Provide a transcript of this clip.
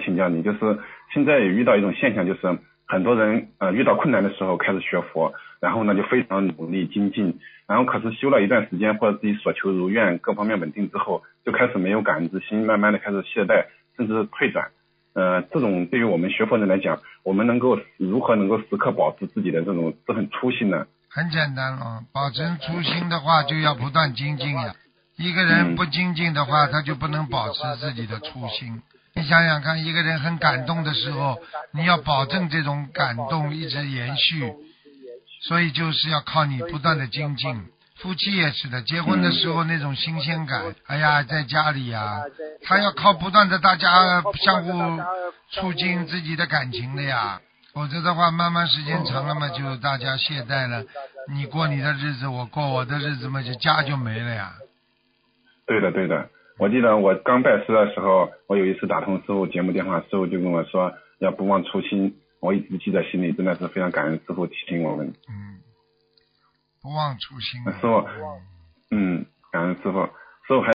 请教你，就是现在也遇到一种现象，就是很多人呃遇到困难的时候开始学佛，然后呢就非常努力精进，然后可是修了一段时间或者自己所求如愿，各方面稳定之后，就开始没有感恩之心，慢慢的开始懈怠，甚至退转。呃，这种对于我们学佛人来讲，我们能够如何能够时刻保持自己的这种这份初心呢？很简单了，保持初心的话，就要不断精进呀。一个人不精进的话，他就不能保持自己的初心。你想想看，一个人很感动的时候，你要保证这种感动一直延续，所以就是要靠你不断的精进。夫妻也是的，结婚的时候那种新鲜感，哎呀，在家里呀，他要靠不断的大家相互促进自己的感情的呀，否则的话，慢慢时间长了嘛，就大家懈怠了，你过你的日子，我过我的日子嘛，就家就没了呀。对的，对的，我记得我刚拜师的时候，我有一次打通师傅节目电话，师傅就跟我说要不忘初心，我一直记在心里，真的是非常感恩师傅提醒我们。嗯，不忘初心。师傅，嗯，感恩师傅，师傅还。